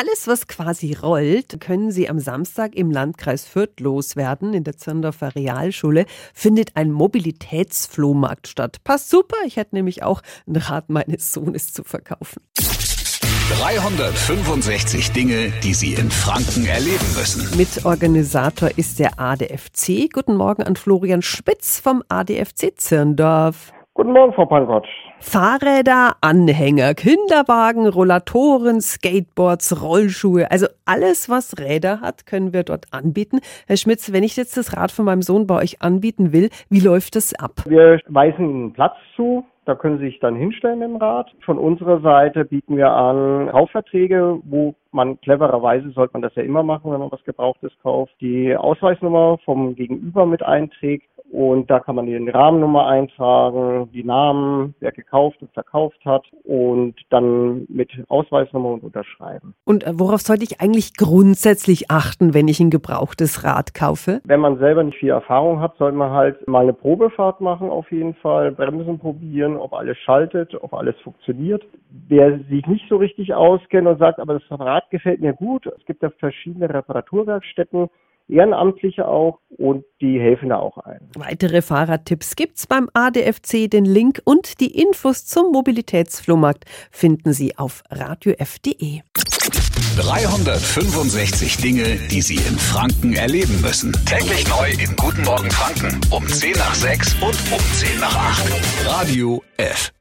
Alles, was quasi rollt, können Sie am Samstag im Landkreis Fürth loswerden. In der Zirndorfer Realschule findet ein Mobilitätsflohmarkt statt. Passt super, ich hätte nämlich auch ein Rad meines Sohnes zu verkaufen. 365 Dinge, die Sie in Franken erleben müssen. Mitorganisator ist der ADFC. Guten Morgen an Florian Spitz vom ADFC Zirndorf. Guten Morgen, Frau Pankotsch. Fahrräder, Anhänger, Kinderwagen, Rollatoren, Skateboards, Rollschuhe, also alles, was Räder hat, können wir dort anbieten. Herr Schmitz, wenn ich jetzt das Rad von meinem Sohn bei euch anbieten will, wie läuft das ab? Wir weisen Ihnen Platz zu. Da können Sie sich dann hinstellen im Rad. Von unserer Seite bieten wir an Kaufverträge, wo man clevererweise sollte man das ja immer machen, wenn man was Gebrauchtes kauft, die Ausweisnummer vom Gegenüber mit einträgt und da kann man die Rahmennummer eintragen, die Namen, wer gekauft und verkauft hat und dann mit Ausweisnummer und unterschreiben. Und äh, worauf sollte ich eigentlich grundsätzlich achten, wenn ich ein gebrauchtes Rad kaufe? Wenn man selber nicht viel Erfahrung hat, sollte man halt mal eine Probefahrt machen auf jeden Fall, Bremsen probieren, ob alles schaltet, ob alles funktioniert. Wer sich nicht so richtig auskennt und sagt, aber das Rad gefällt mir gut, es gibt ja verschiedene Reparaturwerkstätten, Ehrenamtliche auch und die helfen da auch ein. Weitere Fahrradtipps gibt's beim ADFC. Den Link und die Infos zum Mobilitätsflohmarkt finden Sie auf radiof.de. 365 Dinge, die Sie in Franken erleben müssen. Täglich neu in Guten Morgen Franken um 10 nach 6 und um 10 nach 8. Radio F.